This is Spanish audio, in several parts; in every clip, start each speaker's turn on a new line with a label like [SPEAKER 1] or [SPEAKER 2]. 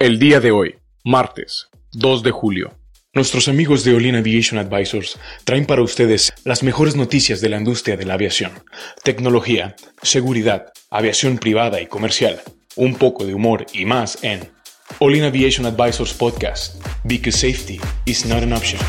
[SPEAKER 1] El día de hoy, martes 2 de julio. Nuestros amigos de Olin Aviation Advisors traen para ustedes las mejores noticias de la industria de la aviación, tecnología, seguridad, aviación privada y comercial, un poco de humor y más en Olin Aviation Advisors Podcast, because safety is not an option.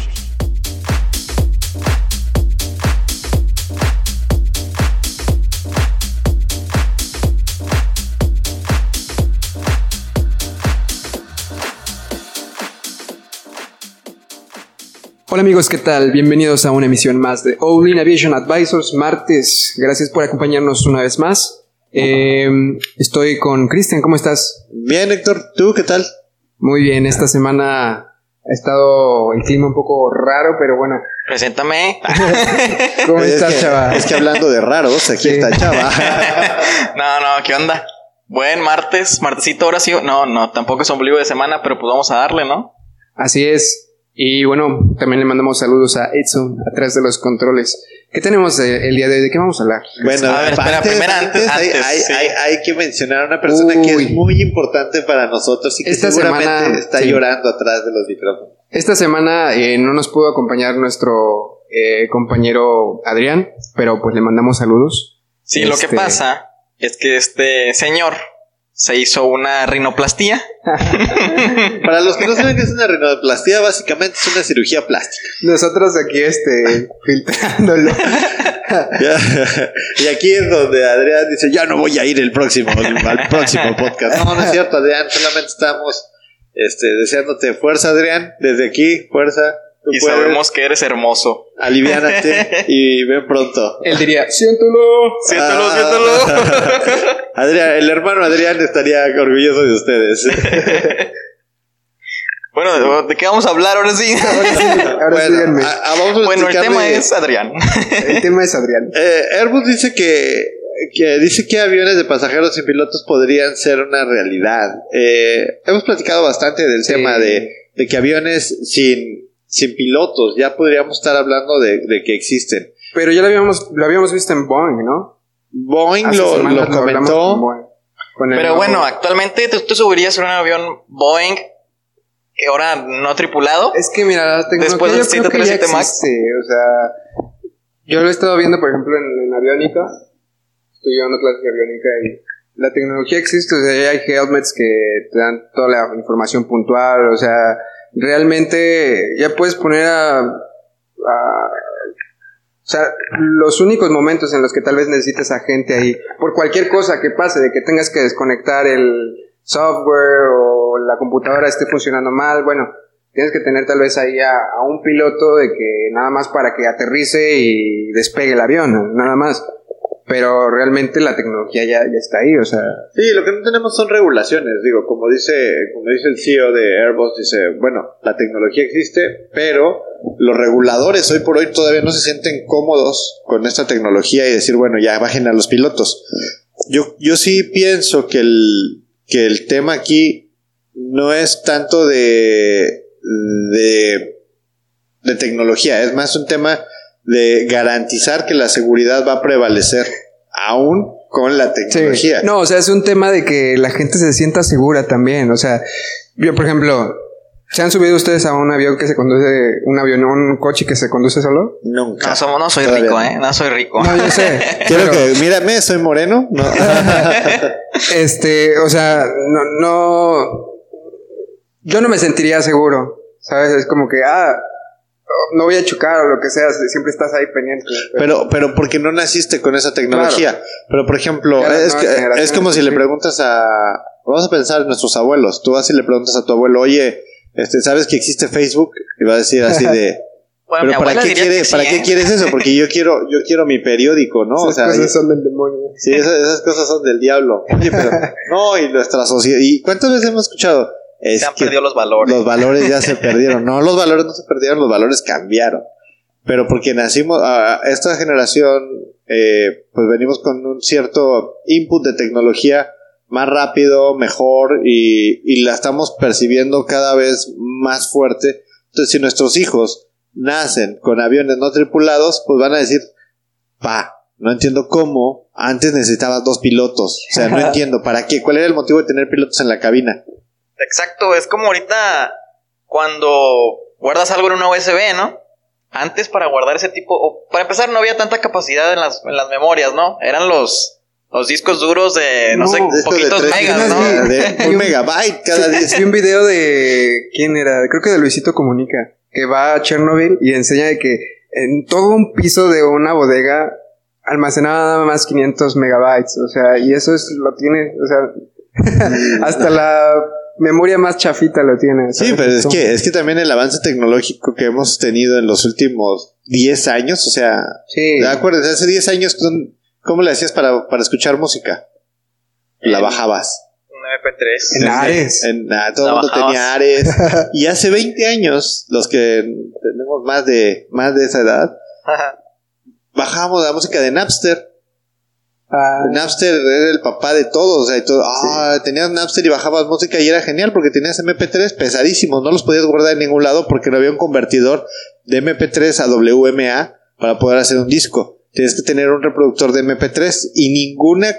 [SPEAKER 2] Hola amigos, ¿qué tal? Bienvenidos a una emisión más de All In Aviation Advisors, martes. Gracias por acompañarnos una vez más. Eh, estoy con Cristian, ¿cómo estás?
[SPEAKER 3] Bien, Héctor, ¿tú qué tal?
[SPEAKER 2] Muy bien, esta semana ha estado el clima un poco raro, pero bueno.
[SPEAKER 4] Preséntame.
[SPEAKER 2] ¿Cómo
[SPEAKER 3] Es
[SPEAKER 2] estás,
[SPEAKER 3] que-
[SPEAKER 2] chava?
[SPEAKER 3] Es que hablando de raros, aquí
[SPEAKER 2] Sí.
[SPEAKER 3] está Chava.
[SPEAKER 4] no, no, ¿qué onda? Buen martes, martesito ahora sí. No, no, tampoco es ombligo de semana, pero pues vamos a darle, ¿no?
[SPEAKER 2] Así es. Y bueno, también le mandamos saludos a Edson, atrás de los controles. ¿Qué tenemos eh, el día de hoy? ¿De qué vamos a hablar?
[SPEAKER 3] Bueno,
[SPEAKER 4] A ver, espera, primero antes-
[SPEAKER 3] hay,
[SPEAKER 4] antes,
[SPEAKER 3] hay-
[SPEAKER 4] sí.
[SPEAKER 3] hay- hay que mencionar a una persona que es muy importante para nosotros y que
[SPEAKER 2] Esta
[SPEAKER 3] seguramente
[SPEAKER 2] semana,
[SPEAKER 3] está
[SPEAKER 2] sí.
[SPEAKER 3] llorando atrás de los micrófonos.
[SPEAKER 2] Esta semana eh, no nos pudo acompañar nuestro eh, compañero Adrián, pero pues le mandamos saludos.
[SPEAKER 4] Sí, lo
[SPEAKER 2] Este-
[SPEAKER 4] que pasa es que este señor se hizo una rinoplastía.
[SPEAKER 3] Para los que no saben qué es una rinoplastia, básicamente es una cirugía plástica.
[SPEAKER 2] Nosotros aquí, este, filtrándolo.
[SPEAKER 3] y aquí es donde Adrián dice, ya no voy a ir el próximo, al próximo podcast. No, no es cierto, Adrián, solamente estamos este, deseándote fuerza, Adrián, desde aquí, fuerza. Tú
[SPEAKER 4] Y
[SPEAKER 3] puedes.
[SPEAKER 4] sabemos que eres hermoso.
[SPEAKER 3] Aliviánate y ven pronto.
[SPEAKER 2] Él diría, siéntelo.
[SPEAKER 4] Siéntelo,
[SPEAKER 3] Ah.
[SPEAKER 4] siéntelo.
[SPEAKER 3] Adrián, el hermano Adrián estaría orgulloso de ustedes.
[SPEAKER 4] bueno, ¿de qué vamos a hablar ahora sí?
[SPEAKER 2] Ahora sí, ahora
[SPEAKER 3] bueno,
[SPEAKER 2] díganme.
[SPEAKER 3] a- a- vamos a
[SPEAKER 4] bueno, el tema es Adrián.
[SPEAKER 2] El tema es Adrián.
[SPEAKER 3] Eh, Airbus dice que, que dice que aviones de pasajeros sin pilotos podrían ser una realidad. Eh, hemos platicado bastante del
[SPEAKER 2] Sí.
[SPEAKER 3] tema de, de que aviones sin, sin pilotos ya podríamos estar hablando de, de que existen.
[SPEAKER 2] Pero ya lo habíamos, lo habíamos visto en Boeing, ¿no?
[SPEAKER 3] Boeing
[SPEAKER 2] Hace
[SPEAKER 3] lo, lo comentó.
[SPEAKER 2] con Boeing. Con el
[SPEAKER 4] Pero bueno, actualmente ¿tú, tú subirías en un avión Boeing, que ahora no tripulado.
[SPEAKER 2] Es que mira, la tecnología
[SPEAKER 4] Después del
[SPEAKER 2] yo creo que ya
[SPEAKER 4] 737 Max.
[SPEAKER 2] existe, o sea, yo lo he estado viendo, por ejemplo, en, en aviónica, estoy llevando clases de aviónica y la tecnología existe, o sea, ya hay helmets que te dan toda la información puntual, o sea, realmente ya puedes poner a, a- o sea, los únicos momentos en los que tal vez necesites a gente ahí, por cualquier cosa que pase, de que tengas que desconectar el software o la computadora esté funcionando mal, bueno, tienes que tener tal vez ahí a, a un piloto de que nada más para que aterrice y despegue el avión, nada más. Pero realmente la tecnología ya, ya está ahí, o sea,
[SPEAKER 3] Sí, lo que no tenemos son regulaciones, digo, como dice, como dice el CEO de Airbus, dice, bueno, la tecnología existe, pero los reguladores hoy por hoy todavía no se sienten cómodos con esta tecnología y decir, bueno, ya bajen a los pilotos. Yo, yo sí pienso que el, que el tema aquí no es tanto de, de, de tecnología, es más un tema de garantizar que la seguridad va a prevalecer aún con la tecnología.
[SPEAKER 2] No, o sea, es un tema de que la gente se sienta segura también. O sea, yo, por ejemplo, ¿se han subido ustedes a un avión que se conduce, un avión, un coche que se conduce solo?
[SPEAKER 3] Nunca.
[SPEAKER 4] No, somos, no soy
[SPEAKER 3] Todavía
[SPEAKER 4] rico,
[SPEAKER 3] no.
[SPEAKER 4] ¿eh? No soy rico.
[SPEAKER 2] No, yo sé.
[SPEAKER 3] Quiero
[SPEAKER 2] pero,
[SPEAKER 3] que, mírame, soy moreno. No.
[SPEAKER 2] Este, o sea, no, no, yo no me sentiría seguro, ¿sabes? Es como que, ah, no voy a chocar o lo que sea, siempre estás ahí pendiente.
[SPEAKER 3] pero, pero porque no naciste con esa tecnología. Pero por ejemplo, es, que- es como si le preguntas a. Vamos a pensar en nuestros abuelos. Tú vas y le preguntas a tu abuelo, oye, este, ¿sabes que existe Facebook? Y va a decir así de.
[SPEAKER 4] Bueno,
[SPEAKER 3] pero ¿para qué, quiere-
[SPEAKER 4] sí,
[SPEAKER 3] ¿para qué
[SPEAKER 4] ¿eh?
[SPEAKER 3] quieres eso? Porque yo quiero, yo quiero mi periódico, ¿no? O
[SPEAKER 2] Esas
[SPEAKER 3] sea,
[SPEAKER 2] cosas
[SPEAKER 3] y-
[SPEAKER 2] son del demonio.
[SPEAKER 3] Sí, esas, esas cosas son del diablo. Oye, pero no, y nuestra sociedad. ¿Y cuántas veces hemos escuchado? Es
[SPEAKER 4] Se han
[SPEAKER 3] que
[SPEAKER 4] perdido los valores.
[SPEAKER 3] los valores ya se perdieron. No, los valores no se perdieron, los valores cambiaron. Pero porque nacimos, a esta generación, eh, pues venimos con un cierto input de tecnología más rápido, mejor, y, y la estamos percibiendo cada vez más fuerte. Entonces, si nuestros hijos nacen con aviones no tripulados, pues van a decir, pa, no entiendo cómo antes necesitabas dos pilotos. O sea, no entiendo para qué, cuál era el motivo de tener pilotos en la cabina.
[SPEAKER 4] Exacto, es como ahorita cuando guardas algo en una USB, ¿no? Antes para guardar ese tipo, o para empezar no había tanta capacidad en las, en las memorias, ¿no? Eran los, los discos duros de, no,
[SPEAKER 2] No,
[SPEAKER 4] sé, poquitos megas, ¿no?
[SPEAKER 3] De un megabyte cada día.
[SPEAKER 2] Vi un video de. ¿Quién era? Creo que de Luisito Comunica. Que va a Chernobyl y enseña de que en todo un piso de una bodega almacenaba nada más 500 megabytes. O sea, y eso es lo tiene. O sea, hasta la memoria más chafita lo tiene.
[SPEAKER 3] Sí, pero es que, es que también el avance tecnológico que hemos tenido en los últimos 10 años, o sea,
[SPEAKER 2] Sí.
[SPEAKER 3] acuérdate, hace 10 años, ¿cómo- ¿cómo le hacías para, para escuchar música? La bajabas.
[SPEAKER 4] Un MP3.
[SPEAKER 2] En Ares.
[SPEAKER 3] En, ah, todo el mundo tenía Ares. y hace 20 años, los que tenemos más de, más de esa edad, bajábamos la música de Napster.
[SPEAKER 2] Ah,
[SPEAKER 3] Napster era el papá de todos. O sea, y todo, ah, tenías Napster y bajabas música y era genial porque tenías MP3 pesadísimos. No los podías guardar en ningún lado porque no había un convertidor de MP3 a WMA para poder hacer un disco. Tienes que tener un reproductor de MP3 y ninguna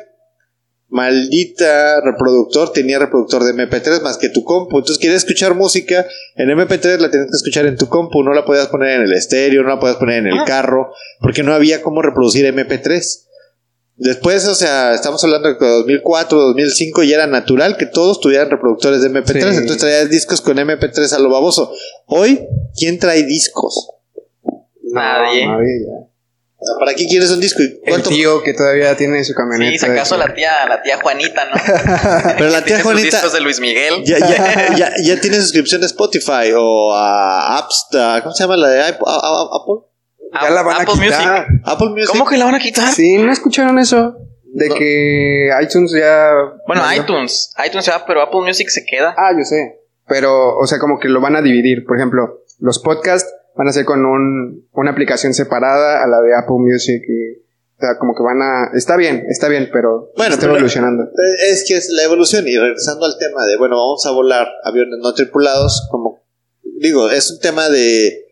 [SPEAKER 3] maldita reproductor tenía reproductor de MP3 más que tu compu. Entonces quieres escuchar música en MP3 la tenías que escuchar en tu compu, no la podías poner en el estéreo, no la podías poner en el
[SPEAKER 4] Ah.
[SPEAKER 3] carro porque no había cómo reproducir MP3. Después, o sea, estamos hablando de que 2004, 2005 ya era natural que todos tuvieran reproductores de MP3,
[SPEAKER 2] Sí.
[SPEAKER 3] entonces traías discos con MP3 a lo baboso. Hoy, ¿quién trae discos?
[SPEAKER 4] Nadie.
[SPEAKER 2] No, nadie ya.
[SPEAKER 3] O sea, ¿Para qué quieres un disco? ¿Y
[SPEAKER 2] El tío que todavía tiene su camioneta.
[SPEAKER 4] Sí, si acaso la tía, la tía Juanita, ¿no?
[SPEAKER 3] Pero la tía Juanita
[SPEAKER 4] discos de Luis Miguel.
[SPEAKER 3] ya, ya, ya, ya tiene suscripción a Spotify o a Apps, ¿cómo se llama la de Apple?
[SPEAKER 2] Ya la van
[SPEAKER 4] Apple
[SPEAKER 2] a quitar.
[SPEAKER 4] Music.
[SPEAKER 3] Apple Music.
[SPEAKER 4] ¿Cómo que la van a quitar?
[SPEAKER 2] Sí, ¿no escucharon eso? De
[SPEAKER 3] No.
[SPEAKER 2] que iTunes ya...
[SPEAKER 4] Bueno, iTunes. iTunes va, pero Apple Music se queda.
[SPEAKER 2] Ah, yo sé. Pero, o sea, como que lo van a dividir. Por ejemplo, los podcasts van a ser con un, una aplicación separada a la de Apple Music y... O sea, como que van a... Está bien, está bien, pero
[SPEAKER 3] Bueno,
[SPEAKER 2] está
[SPEAKER 3] pero-
[SPEAKER 2] evolucionando.
[SPEAKER 3] Es que es la evolución y regresando al tema de, bueno, vamos a volar aviones no tripulados, como digo, es un tema de,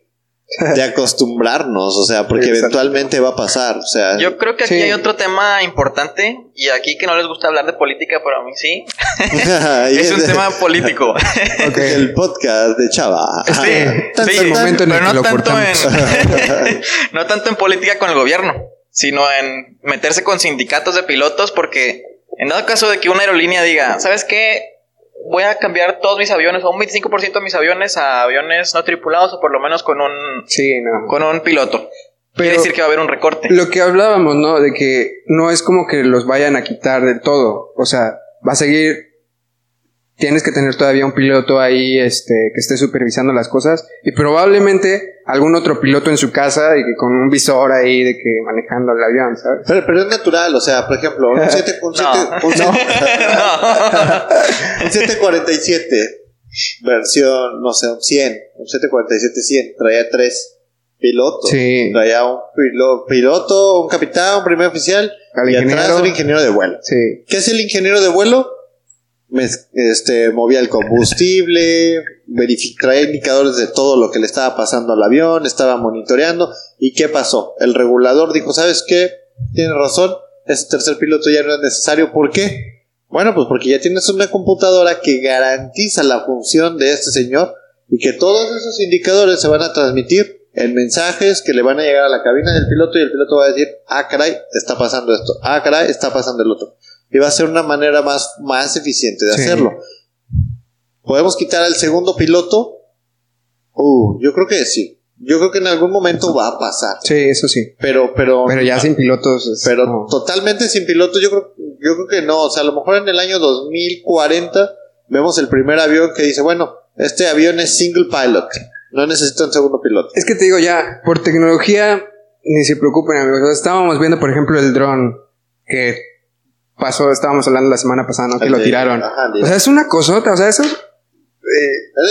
[SPEAKER 3] de acostumbrarnos, o sea, porque eventualmente va a pasar, o sea,
[SPEAKER 4] Yo creo que aquí
[SPEAKER 2] Sí.
[SPEAKER 4] hay otro tema importante y aquí que no les gusta hablar de política, pero a mí sí. es un tema político.
[SPEAKER 2] Ok.
[SPEAKER 3] el podcast de Chava.
[SPEAKER 4] Sí, sí,
[SPEAKER 3] tan,
[SPEAKER 2] el
[SPEAKER 3] tan.
[SPEAKER 2] momento en el
[SPEAKER 4] pero
[SPEAKER 2] que
[SPEAKER 4] no
[SPEAKER 2] lo
[SPEAKER 4] tanto en no tanto en política con el gobierno, sino en meterse con sindicatos de pilotos porque en dado caso de que una aerolínea diga, ¿sabes qué? Voy a cambiar todos mis aviones o un 25% de mis aviones a aviones no tripulados o por lo menos con un
[SPEAKER 2] Sí, no.
[SPEAKER 4] con un piloto. Quiere
[SPEAKER 2] Pero-
[SPEAKER 4] decir que va a haber un recorte.
[SPEAKER 2] Lo que hablábamos, ¿no? De que no es como que los vayan a quitar del todo. O sea, va a seguir. Tienes que tener todavía un piloto ahí, este, que esté supervisando las cosas. Y probablemente algún otro piloto en su casa y que con un visor ahí de que manejando el avión, ¿sabes?
[SPEAKER 3] Pero, pero es natural, o sea, por ejemplo, un 7 un
[SPEAKER 4] No.
[SPEAKER 3] siete- un siete- un 747 versión, no sé, un 100, un 747-100, traía tres pilotos.
[SPEAKER 2] Sí.
[SPEAKER 3] Traía un pilo- piloto, un capitán, un primer oficial
[SPEAKER 2] Al
[SPEAKER 3] y atrás
[SPEAKER 2] ingeniero.
[SPEAKER 3] un ingeniero de vuelo.
[SPEAKER 2] Sí.
[SPEAKER 3] ¿Qué hace el ingeniero de vuelo? Este, movía el combustible, traía indicadores de todo lo que le estaba pasando al avión, estaba monitoreando. ¿Y qué pasó? El regulador dijo, ¿sabes qué? Tienes razón, ese tercer piloto ya no es necesario. ¿Por qué? Bueno, pues porque ya tienes una computadora que garantiza la función de este señor y que todos esos indicadores se van a transmitir en mensajes que le van a llegar a la cabina del piloto y el piloto va a decir, ah, caray, está pasando esto, ah, caray, está pasando el otro. Y va a ser una manera más, más eficiente de
[SPEAKER 2] Sí.
[SPEAKER 3] hacerlo. ¿Podemos quitar al segundo piloto? Uh, yo creo que sí. Yo creo que en algún momento va a pasar.
[SPEAKER 2] Sí, eso sí.
[SPEAKER 3] Pero, pero,
[SPEAKER 2] Pero ya sin pilotos. es
[SPEAKER 3] pero totalmente sin piloto, yo creo, yo creo que no. O sea, a lo mejor en el año 2040 vemos el primer avión que dice, bueno, este avión es single pilot. No necesita un segundo piloto.
[SPEAKER 2] Es que te digo ya, por tecnología, ni se preocupen amigos. O sea, Estábamos viendo, por ejemplo, el dron que pasó, estábamos hablando la semana pasada, ¿no? Que lo tiraron.
[SPEAKER 3] ajá,
[SPEAKER 2] O sea, es una cosota, o sea, eso eh,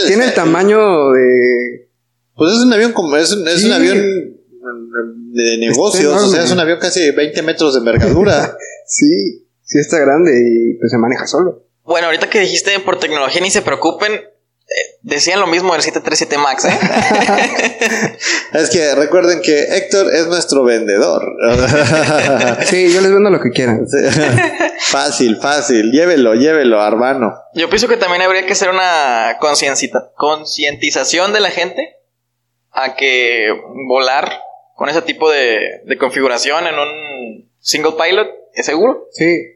[SPEAKER 3] Es-
[SPEAKER 2] tiene el tamaño de...
[SPEAKER 3] Pues es un avión como, es un, es
[SPEAKER 2] Sí.
[SPEAKER 3] un avión mm, de negocios, o sea, es un avión casi de 20 metros de envergadura.
[SPEAKER 2] Sí, sí está grande y pues se maneja solo.
[SPEAKER 4] Bueno, ahorita que dijiste por tecnología ni se preocupen, decían lo mismo del 737 Max, ¿eh?
[SPEAKER 3] es que recuerden que Héctor es nuestro vendedor.
[SPEAKER 2] sí, yo les vendo lo que quieran.
[SPEAKER 3] fácil, fácil. Llévelo, llévelo, hermano.
[SPEAKER 4] Yo pienso que también habría que hacer una concientización de la gente a que volar con ese tipo de, de configuración en un single pilot es seguro.
[SPEAKER 2] Sí.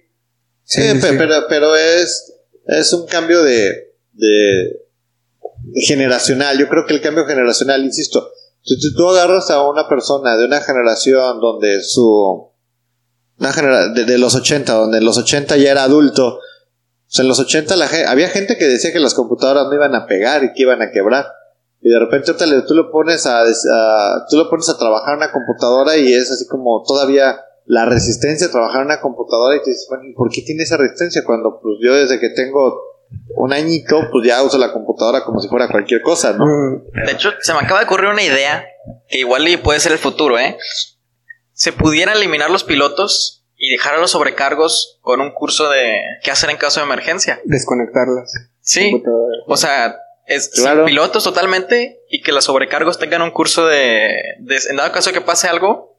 [SPEAKER 3] Sí, Pero, pero es, es un cambio de, de generacional. Yo creo que el cambio generacional, insisto, si tú agarras a una persona de una generación donde su... Una de, los 80, donde en los 80 ya era adulto, pues en los 80 la, había gente que decía que las computadoras no iban a pegar y que iban a quebrar. Y de repente tú lo pones a, tú lo pones a trabajar una computadora y es así como todavía la resistencia a trabajar una computadora y te dices, bueno, ¿por qué tiene esa resistencia? Cuando pues yo desde que tengo un añito, pues ya uso la computadora como si fuera cualquier cosa, ¿no?
[SPEAKER 4] De hecho, se me acaba de ocurrir una idea que igual puede ser el futuro, ¿eh? Se pudiera eliminar los pilotos y dejar a los sobrecargos con un curso de qué hacer en caso de emergencia.
[SPEAKER 2] Desconectarlas.
[SPEAKER 4] Sí. O sea, es sin pilotos totalmente y que los sobrecargos tengan un curso de, de en dado caso que pase algo,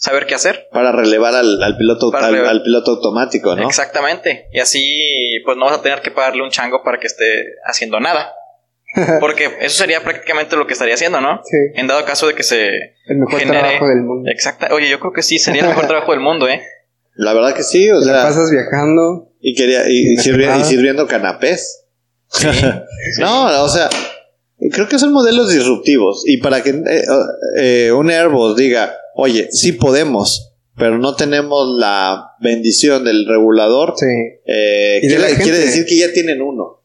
[SPEAKER 4] saber qué hacer.
[SPEAKER 3] Para relevar al, piloto al, piloto automático, ¿no?
[SPEAKER 4] Exactamente. Y así pues no vas a tener que pagarle un chango para que esté haciendo nada. Porque eso sería prácticamente lo que estaría haciendo, ¿no?
[SPEAKER 2] Sí.
[SPEAKER 4] En dado caso de que se
[SPEAKER 2] el mejor trabajo del mundo.
[SPEAKER 4] Exacto. Oye, yo creo que sí, sería el mejor trabajo del mundo, ¿eh?
[SPEAKER 3] La verdad que sí, o sea.
[SPEAKER 2] pasas viajando.
[SPEAKER 3] Y quería y, sirviendo, canapés. no, o sea, creo que son modelos disruptivos y para que eh, eh, un Airbus diga, oye, sí podemos, pero no tenemos la bendición del regulador, eh, quiere, decir que ya tienen uno.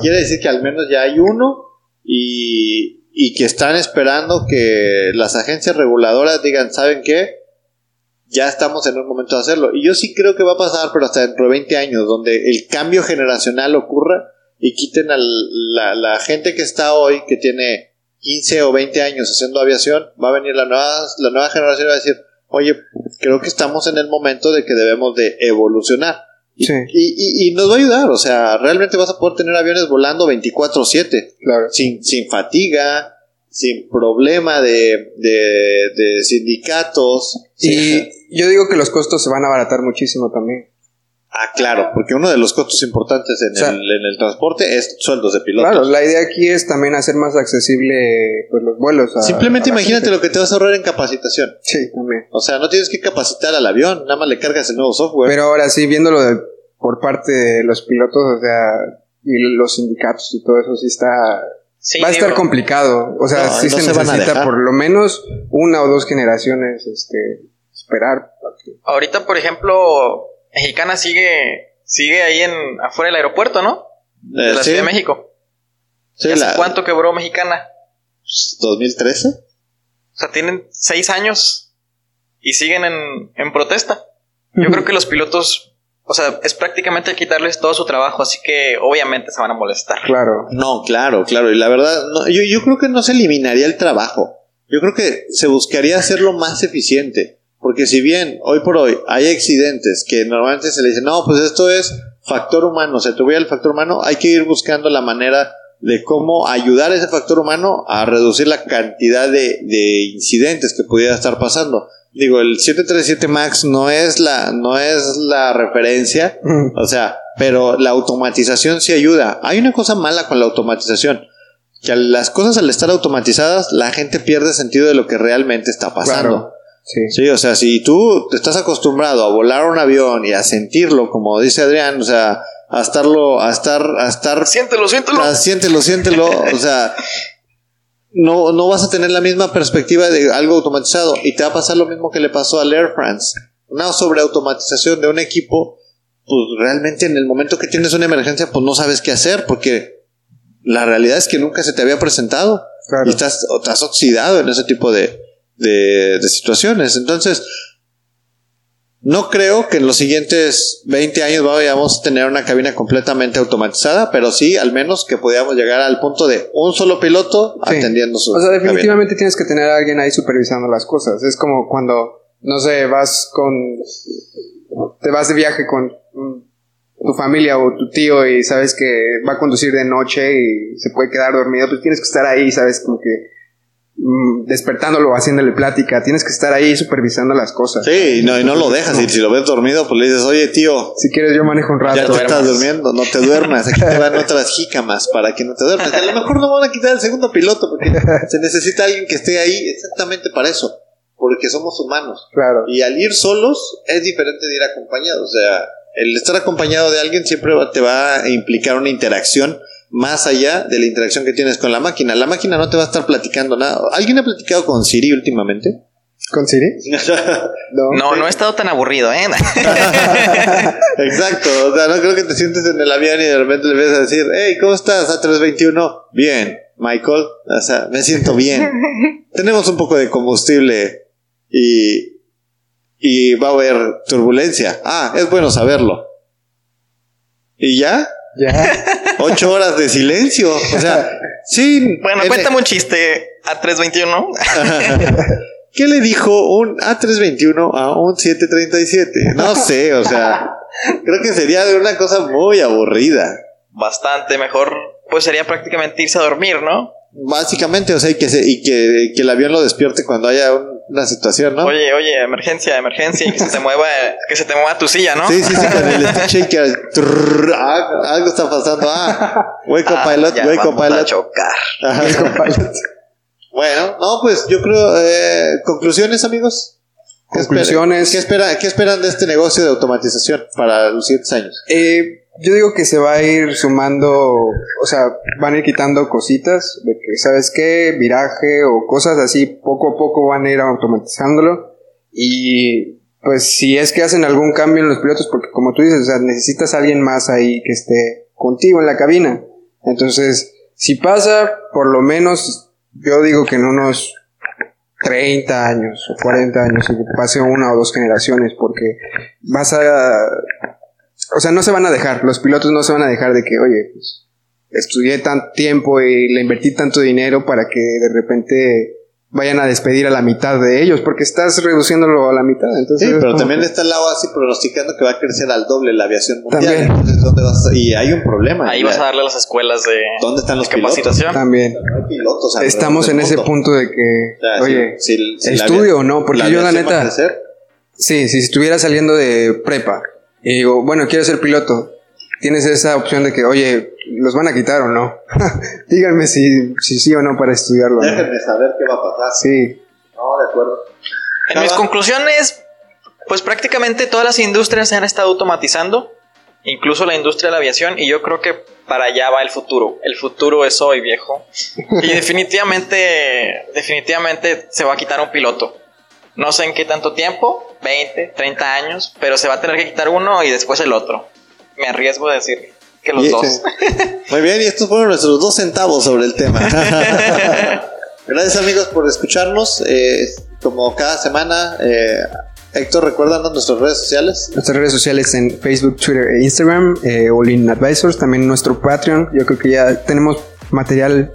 [SPEAKER 3] Quiere decir que al menos ya hay uno y, y que están esperando que las agencias reguladoras digan, ¿saben qué? Ya estamos en un momento de hacerlo. Y yo sí creo que va a pasar, pero hasta dentro de 20 años, donde el cambio generacional ocurra y quiten a la, la gente que está hoy, que tiene 15 o 20 años haciendo aviación, va a venir la nueva, la nueva generación y va a decir, oye, creo que estamos en el momento de que debemos de evolucionar. Y, y, nos va a ayudar, o sea, realmente vas a poder tener aviones volando 24/7,
[SPEAKER 2] claro.
[SPEAKER 3] sin, sin fatiga, sin problema de, de, sindicatos.
[SPEAKER 2] Y yo digo que los costos se van a abaratar muchísimo también.
[SPEAKER 3] Ah, claro, porque uno de los costos importantes en, el, en el transporte es sueldos de pilotos.
[SPEAKER 2] Claro, la idea aquí es también hacer más accesible pues, los vuelos.
[SPEAKER 3] Simplemente imagínate lo que te vas a ahorrar en capacitación.
[SPEAKER 2] Sí, también.
[SPEAKER 3] O sea, no tienes que capacitar al avión, nada más le cargas el nuevo software.
[SPEAKER 2] Pero ahora sí, viéndolo por parte de los pilotos, o sea, y los sindicatos y todo eso, sí está... va a estar complicado. O sea, sí se, necesita por lo menos una o dos generaciones este, esperar.
[SPEAKER 4] Ahorita, por ejemplo Mexicana sigue sigue ahí en afuera del aeropuerto, ¿no? De la Ciudad de México. Sí, ¿Cuánto quebró Mexicana?
[SPEAKER 3] 2013. O
[SPEAKER 4] sea, tienen seis años y siguen en, en protesta. Yo creo que los pilotos, o sea, es prácticamente quitarles todo su trabajo, así que obviamente se van a molestar.
[SPEAKER 2] Claro.
[SPEAKER 3] No, claro, claro. Y la verdad, yo, yo creo que no se eliminaría el trabajo. Yo creo que se buscaría hacerlo más eficiente. Porque si bien hoy por hoy hay accidentes que normalmente se le dice, no, pues esto es factor humano, se tuviera el factor humano, hay que ir buscando la manera de cómo ayudar a ese factor humano a reducir la cantidad de, incidentes que pudiera estar pasando. Digo, el 737 MAX no es la, no es la referencia, o sea, pero la automatización sí ayuda. Hay una cosa mala con la automatización, que las cosas al estar automatizadas, la gente pierde sentido de lo que realmente está pasando. Sí. o sea, si tú te estás acostumbrado a volar un avión y a sentirlo, como dice Adrián, o sea, a estarlo, a estar, a estar.
[SPEAKER 4] Siéntelo, siéntelo.
[SPEAKER 3] siéntelo, siéntelo. o sea, no, no vas a tener la misma perspectiva de algo automatizado. Y te va a pasar lo mismo que le pasó al Air France. Una sobreautomatización de un equipo, pues realmente en el momento que tienes una emergencia, pues no sabes qué hacer, porque la realidad es que nunca se te había presentado. Y estás, estás oxidado en ese tipo de, de, situaciones. Entonces, no creo que en los siguientes 20 años vayamos a tener una cabina completamente automatizada, pero sí al menos que podamos llegar al punto de un solo piloto atendiendo su.
[SPEAKER 2] O sea, definitivamente tienes que tener a alguien ahí supervisando las cosas. Es como cuando, no sé, vas con. Te vas de viaje con tu familia o tu tío y sabes que va a conducir de noche y se puede quedar dormido, pues tienes que estar ahí, sabes, como que despertándolo, haciéndole plática, tienes que estar ahí supervisando las cosas.
[SPEAKER 3] Sí, y no, y no lo dejas. Y si lo ves dormido, pues le dices, oye, tío,
[SPEAKER 2] Si quieres yo manejo un rato.
[SPEAKER 3] ya te estás durmiendo, no te duermas. Aquí te van otras jícamas para que no te duermas. A lo mejor no van a quitar el segundo piloto porque se necesita alguien que esté ahí exactamente para eso. Porque somos humanos.
[SPEAKER 2] Claro.
[SPEAKER 3] Y al ir solos es diferente de ir acompañados. O sea, el estar acompañado de alguien siempre te va a implicar una interacción más allá de la interacción que tienes con la máquina. La máquina no te va a estar platicando nada. ¿Alguien ha platicado con Siri últimamente?
[SPEAKER 2] ¿Con Siri? No.
[SPEAKER 4] No, no he estado tan aburrido, ¿eh?
[SPEAKER 3] Exacto, o sea, no creo que te sientes en el avión y de repente le ves a decir, hey, ¿cómo estás? A321. Bien, Michael, o sea, me siento bien. Tenemos un poco de combustible y, y va a haber turbulencia. Ah, es bueno saberlo. ¿Y ya?
[SPEAKER 2] Ya.
[SPEAKER 3] Ocho horas de silencio. O sea, sí.
[SPEAKER 4] Bueno,
[SPEAKER 3] en-
[SPEAKER 4] cuéntame un chiste a 321.
[SPEAKER 3] ¿Qué le dijo un A321 a un 737? No sé, o sea, creo que sería de una cosa muy aburrida.
[SPEAKER 4] Bastante mejor. Pues sería prácticamente irse a dormir, ¿no?
[SPEAKER 3] Básicamente, o sea, y que, se- y que, que el avión lo despierte cuando haya un- una situación, ¿no?
[SPEAKER 4] Oye, oye, emergencia, emergencia, y que se te mueva, que se te mueva tu silla, ¿no?
[SPEAKER 3] Sí, sí, sí, con el stick shaker. trrr, ah, algo está pasando. Ah, up
[SPEAKER 4] Ah,
[SPEAKER 3] pilot,
[SPEAKER 4] ya
[SPEAKER 3] up
[SPEAKER 4] vamos a
[SPEAKER 3] pilot.
[SPEAKER 4] chocar.
[SPEAKER 3] Ajá. Bueno, no, pues yo creo. Eh, Conclusiones, amigos. ¿Qué espera-
[SPEAKER 2] Conclusiones.
[SPEAKER 3] ¿Qué, espera, ¿Qué esperan de este negocio de automatización para los siguientes años?
[SPEAKER 2] Eh, yo digo que se va a ir sumando, o sea, van a ir quitando cositas, de que, ¿sabes qué? Viraje o cosas así, poco a poco van a ir automatizándolo. Y pues si es que hacen algún cambio en los pilotos, porque como tú dices, o sea, necesitas alguien más ahí que esté contigo en la cabina. Entonces, si pasa, por lo menos, yo digo que en unos 30 años o 40 años, que pase una o dos generaciones, porque vas a o sea, no se van a dejar, los pilotos no se van a dejar de que, oye, pues, estudié tanto tiempo y le invertí tanto dinero para que de repente vayan a despedir a la mitad de ellos, porque estás reduciéndolo a la mitad. Entonces,
[SPEAKER 3] Sí, pero también
[SPEAKER 2] que-
[SPEAKER 3] está el lado así pronosticando que va a crecer al doble la aviación mundial.
[SPEAKER 2] También.
[SPEAKER 3] Entonces, ¿dónde vas a- Y hay un problema.
[SPEAKER 4] Ahí
[SPEAKER 3] Ya,
[SPEAKER 4] vas a darle a las escuelas de,
[SPEAKER 3] ¿Dónde están los
[SPEAKER 4] de capacitación.
[SPEAKER 2] También.
[SPEAKER 3] No pilotos
[SPEAKER 2] Estamos en ese punto de que, oye,
[SPEAKER 3] si- si- si la
[SPEAKER 2] ¿estudio o no? Porque
[SPEAKER 3] la
[SPEAKER 2] yo la neta,
[SPEAKER 3] crecer,
[SPEAKER 2] sí, si estuviera saliendo de prepa y digo, bueno, quiero ser piloto, tienes esa opción de que, oye, ¿los van a quitar o no? Díganme si, si sí o no para estudiarlo. ¿no?
[SPEAKER 3] Déjenme saber qué va a pasar.
[SPEAKER 2] Sí,
[SPEAKER 3] No, de acuerdo.
[SPEAKER 4] En mis conclusiones, pues prácticamente todas las industrias se han estado automatizando, incluso la industria de la aviación, y yo creo que para allá va el futuro. El futuro es hoy, viejo. Y definitivamente, definitivamente se va a quitar un piloto. No sé en qué tanto tiempo, 20, 30 años, pero se va a tener que quitar uno y después el otro. Me arriesgo a decir que los
[SPEAKER 3] Y-
[SPEAKER 4] dos.
[SPEAKER 3] Muy bien, y estos fueron nuestros dos centavos sobre el tema. Gracias amigos por escucharnos. Eh, como cada semana, eh, Héctor, recuérdanos nuestras redes sociales.
[SPEAKER 2] Nuestras redes sociales en Facebook, Twitter e Instagram, eh, All In Advisors, también nuestro Patreon. Yo creo que ya tenemos material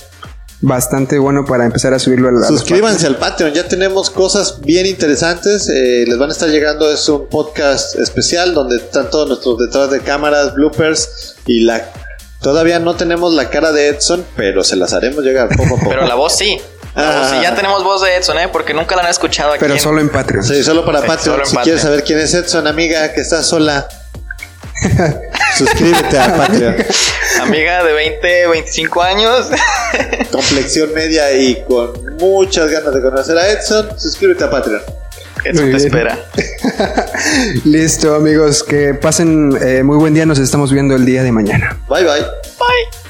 [SPEAKER 2] bastante bueno para empezar a subirlo a
[SPEAKER 3] Suscríbanse al Patreon, ya tenemos cosas bien interesantes. eh, les van a estar llegando, es un podcast especial donde están todos nuestros detrás de cámaras, bloopers y la. Todavía no tenemos la cara de Edson, pero se las haremos llegar poco a poco.
[SPEAKER 4] Pero la voz sí.
[SPEAKER 3] Ah.
[SPEAKER 4] Ya tenemos voz de Edson, ¿eh? Porque nunca la han escuchado aquí.
[SPEAKER 2] Pero
[SPEAKER 4] en-
[SPEAKER 2] solo en Patreon.
[SPEAKER 3] Sí, solo para
[SPEAKER 4] Sí,
[SPEAKER 3] Patreon.
[SPEAKER 4] solo
[SPEAKER 3] si
[SPEAKER 4] Patreon.
[SPEAKER 3] quieres saber quién es Edson, amiga, que está sola, suscríbete a Patreon.
[SPEAKER 4] Amiga de 20, 25 años.
[SPEAKER 3] Complexión media y con muchas ganas de conocer a Edson, suscríbete a Patreon.
[SPEAKER 4] Eso
[SPEAKER 2] Muy
[SPEAKER 4] te
[SPEAKER 2] bien.
[SPEAKER 4] espera.
[SPEAKER 2] Listo, amigos. Que pasen eh, muy buen día. Nos estamos viendo el día de mañana.
[SPEAKER 3] Bye bye.
[SPEAKER 4] Bye.